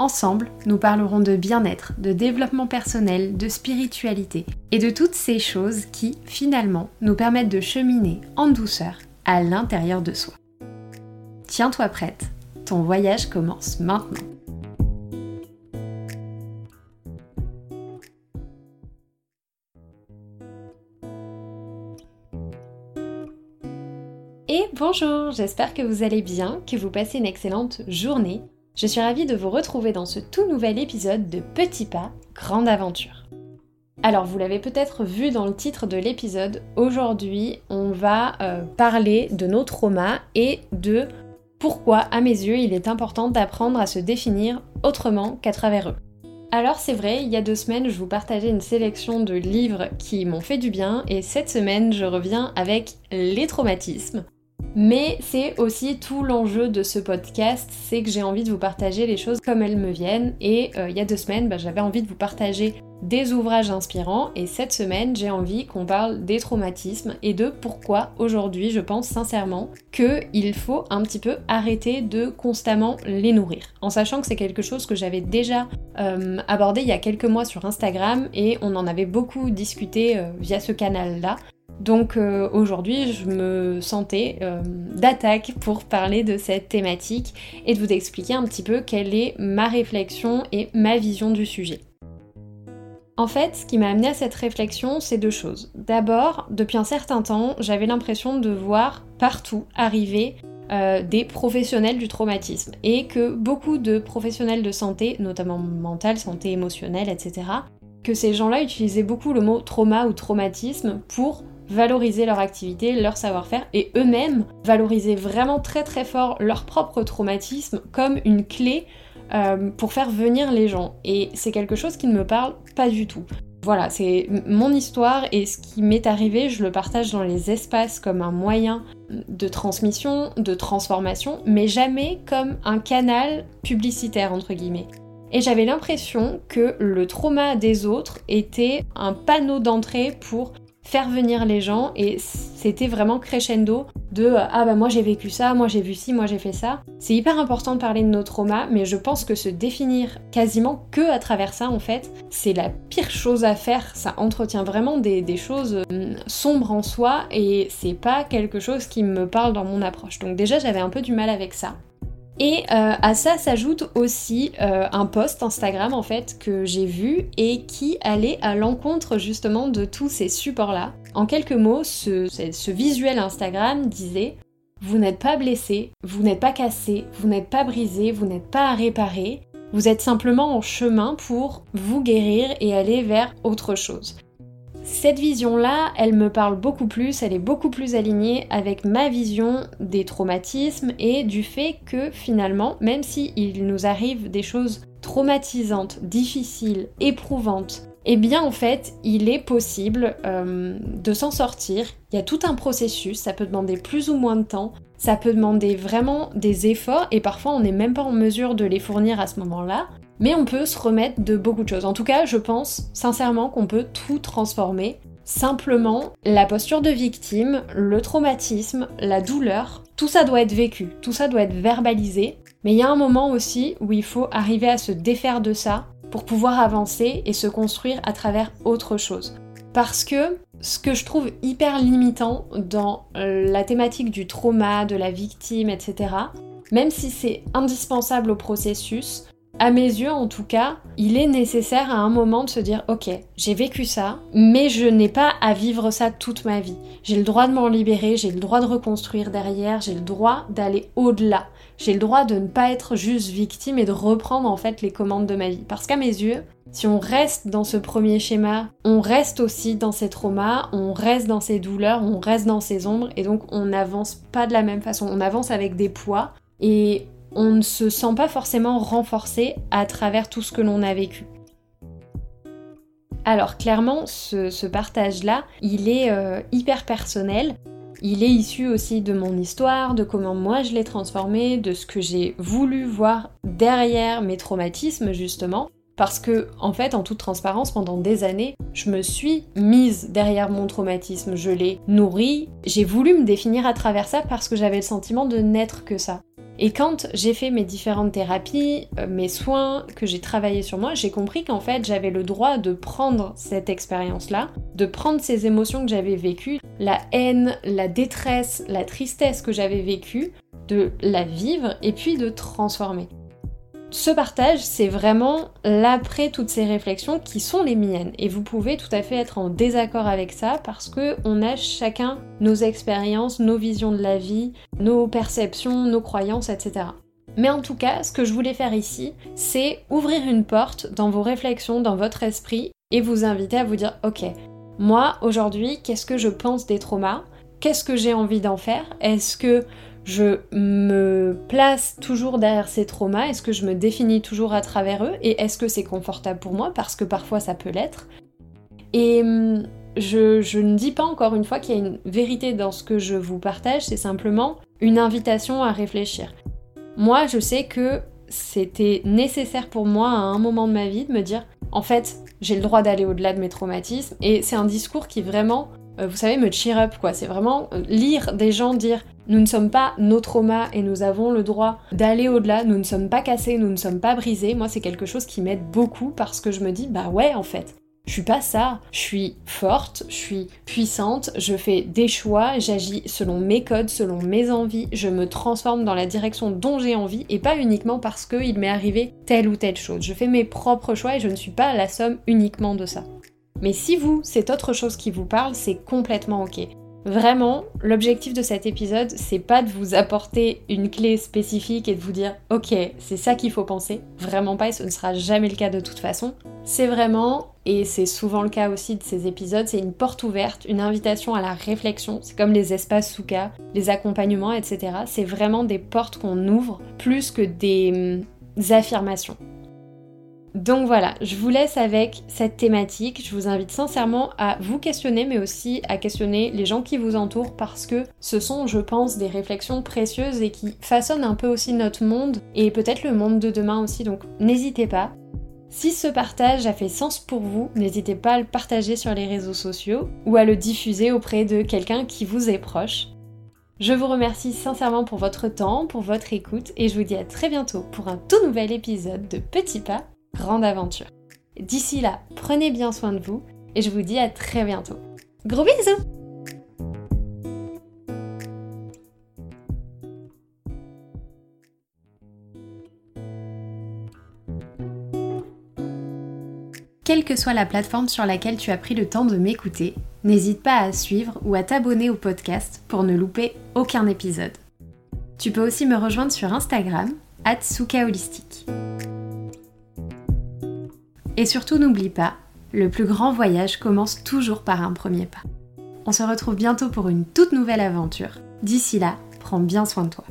Ensemble, nous parlerons de bien-être, de développement personnel, de spiritualité et de toutes ces choses qui, finalement, nous permettent de cheminer en douceur à l'intérieur de soi. Tiens-toi prête, ton voyage commence maintenant. Et bonjour, j'espère que vous allez bien, que vous passez une excellente journée. Je suis ravie de vous retrouver dans ce tout nouvel épisode de Petit Pas, Grande Aventure. Alors vous l'avez peut-être vu dans le titre de l'épisode, aujourd'hui on va euh, parler de nos traumas et de pourquoi à mes yeux il est important d'apprendre à se définir autrement qu'à travers eux. Alors c'est vrai, il y a deux semaines je vous partageais une sélection de livres qui m'ont fait du bien et cette semaine je reviens avec les traumatismes. Mais c'est aussi tout l'enjeu de ce podcast, c'est que j'ai envie de vous partager les choses comme elles me viennent. Et euh, il y a deux semaines, bah, j'avais envie de vous partager des ouvrages inspirants. Et cette semaine, j'ai envie qu'on parle des traumatismes et de pourquoi aujourd'hui, je pense sincèrement qu'il faut un petit peu arrêter de constamment les nourrir. En sachant que c'est quelque chose que j'avais déjà euh, abordé il y a quelques mois sur Instagram et on en avait beaucoup discuté euh, via ce canal-là. Donc euh, aujourd'hui, je me sentais euh, d'attaque pour parler de cette thématique et de vous expliquer un petit peu quelle est ma réflexion et ma vision du sujet. En fait, ce qui m'a amené à cette réflexion, c'est deux choses. D'abord, depuis un certain temps, j'avais l'impression de voir partout arriver euh, des professionnels du traumatisme et que beaucoup de professionnels de santé, notamment mentale, santé émotionnelle, etc., que ces gens-là utilisaient beaucoup le mot trauma ou traumatisme pour valoriser leur activité, leur savoir-faire et eux-mêmes valoriser vraiment très très fort leur propre traumatisme comme une clé euh, pour faire venir les gens. Et c'est quelque chose qui ne me parle pas du tout. Voilà, c'est mon histoire et ce qui m'est arrivé, je le partage dans les espaces comme un moyen de transmission, de transformation, mais jamais comme un canal publicitaire entre guillemets. Et j'avais l'impression que le trauma des autres était un panneau d'entrée pour faire venir les gens et c'était vraiment crescendo de ah bah moi j'ai vécu ça, moi j'ai vu ci, moi j'ai fait ça. C'est hyper important de parler de nos traumas, mais je pense que se définir quasiment que à travers ça en fait, c'est la pire chose à faire. Ça entretient vraiment des, des choses euh, sombres en soi et c'est pas quelque chose qui me parle dans mon approche. Donc déjà j'avais un peu du mal avec ça. Et euh, à ça s'ajoute aussi euh, un post Instagram en fait que j'ai vu et qui allait à l'encontre justement de tous ces supports-là. En quelques mots, ce, ce visuel Instagram disait Vous n'êtes pas blessé, vous n'êtes pas cassé, vous n'êtes pas brisé, vous n'êtes pas à réparer, vous êtes simplement en chemin pour vous guérir et aller vers autre chose. Cette vision-là, elle me parle beaucoup plus, elle est beaucoup plus alignée avec ma vision des traumatismes et du fait que finalement, même si il nous arrive des choses traumatisantes, difficiles, éprouvantes, eh bien en fait, il est possible euh, de s'en sortir. Il y a tout un processus, ça peut demander plus ou moins de temps, ça peut demander vraiment des efforts et parfois on n'est même pas en mesure de les fournir à ce moment-là. Mais on peut se remettre de beaucoup de choses. En tout cas, je pense sincèrement qu'on peut tout transformer. Simplement, la posture de victime, le traumatisme, la douleur, tout ça doit être vécu, tout ça doit être verbalisé. Mais il y a un moment aussi où il faut arriver à se défaire de ça pour pouvoir avancer et se construire à travers autre chose. Parce que ce que je trouve hyper limitant dans la thématique du trauma, de la victime, etc., même si c'est indispensable au processus, à mes yeux en tout cas, il est nécessaire à un moment de se dire ok, j'ai vécu ça, mais je n'ai pas à vivre ça toute ma vie. J'ai le droit de m'en libérer, j'ai le droit de reconstruire derrière, j'ai le droit d'aller au-delà. J'ai le droit de ne pas être juste victime et de reprendre en fait les commandes de ma vie. Parce qu'à mes yeux, si on reste dans ce premier schéma, on reste aussi dans ces traumas, on reste dans ces douleurs, on reste dans ces ombres et donc on n'avance pas de la même façon. On avance avec des poids et on ne se sent pas forcément renforcé à travers tout ce que l'on a vécu. Alors clairement, ce, partage-là, il est euh, hyper personnel. il est issu aussi de mon histoire, de comment moi je l'ai transformé, de ce que j'ai voulu voir derrière mes traumatismes justement. Parce que, en fait, en toute transparence, pendant des années, je me suis mise derrière mon traumatisme, je l'ai nourri, j'ai voulu me définir à travers ça parce que j'avais le sentiment de n'être que ça. Et quand j'ai fait mes différentes thérapies, euh, mes soins, que j'ai travaillé sur moi, j'ai compris qu'en fait j'avais le droit de prendre cette expérience-là, de prendre ces émotions que j'avais vécues, la haine, la détresse, la tristesse que j'avais vécue, de la vivre et puis de transformer. Ce partage, c'est vraiment l'après toutes ces réflexions qui sont les miennes. Et vous pouvez tout à fait être en désaccord avec ça parce que on a chacun nos expériences, nos visions de la vie, nos perceptions, nos croyances, etc. Mais en tout cas, ce que je voulais faire ici, c'est ouvrir une porte dans vos réflexions, dans votre esprit, et vous inviter à vous dire, ok, moi aujourd'hui, qu'est-ce que je pense des traumas? Qu'est-ce que j'ai envie d'en faire? Est-ce que je me place toujours derrière ces traumas Est-ce que je me définis toujours à travers eux Et est-ce que c'est confortable pour moi Parce que parfois ça peut l'être. Et hum, je, ne dis pas encore une fois qu'il y a une vérité dans ce que je vous partage, c'est simplement une invitation à réfléchir. Moi, je sais que c'était nécessaire pour moi à un moment de ma vie de me dire, en fait, j'ai le droit d'aller au-delà de mes traumatismes. Et c'est un discours qui vraiment euh, vous savez, me cheer up, quoi. C'est vraiment euh, lire des gens dire nous ne sommes pas nos traumas et nous avons le droit d'aller au-delà, nous ne sommes pas cassés, nous ne sommes pas brisés. Moi, c'est quelque chose qui m'aide beaucoup parce que je me dis, bah ouais, en fait, je suis pas ça. Je suis forte, je suis puissante, je fais des choix, j'agis selon mes codes, selon mes envies, je me transforme dans la direction dont j'ai envie et pas uniquement parce qu'il m'est arrivé telle ou telle chose. Je fais mes propres choix et je ne suis pas la somme uniquement de ça. Mais si vous, c'est autre chose qui vous parle, c'est complètement ok. Vraiment, l'objectif de cet épisode, c'est pas de vous apporter une clé spécifique et de vous dire ok, c'est ça qu'il faut penser. Vraiment pas, et ce ne sera jamais le cas de toute façon. C'est vraiment, et c'est souvent le cas aussi de ces épisodes, c'est une porte ouverte, une invitation à la réflexion. C'est comme les espaces souka, les accompagnements, etc. C'est vraiment des portes qu'on ouvre plus que des hum, affirmations. Donc voilà, je vous laisse avec cette thématique. Je vous invite sincèrement à vous questionner, mais aussi à questionner les gens qui vous entourent parce que ce sont, je pense, des réflexions précieuses et qui façonnent un peu aussi notre monde et peut-être le monde de demain aussi. Donc n'hésitez pas. Si ce partage a fait sens pour vous, n'hésitez pas à le partager sur les réseaux sociaux ou à le diffuser auprès de quelqu'un qui vous est proche. Je vous remercie sincèrement pour votre temps, pour votre écoute et je vous dis à très bientôt pour un tout nouvel épisode de Petits Pas grande aventure. D'ici là, prenez bien soin de vous et je vous dis à très bientôt. Gros bisous Quelle que soit la plateforme sur laquelle tu as pris le temps de m'écouter, n'hésite pas à suivre ou à t'abonner au podcast pour ne louper aucun épisode. Tu peux aussi me rejoindre sur Instagram, Holistique. Et surtout n'oublie pas, le plus grand voyage commence toujours par un premier pas. On se retrouve bientôt pour une toute nouvelle aventure. D'ici là, prends bien soin de toi.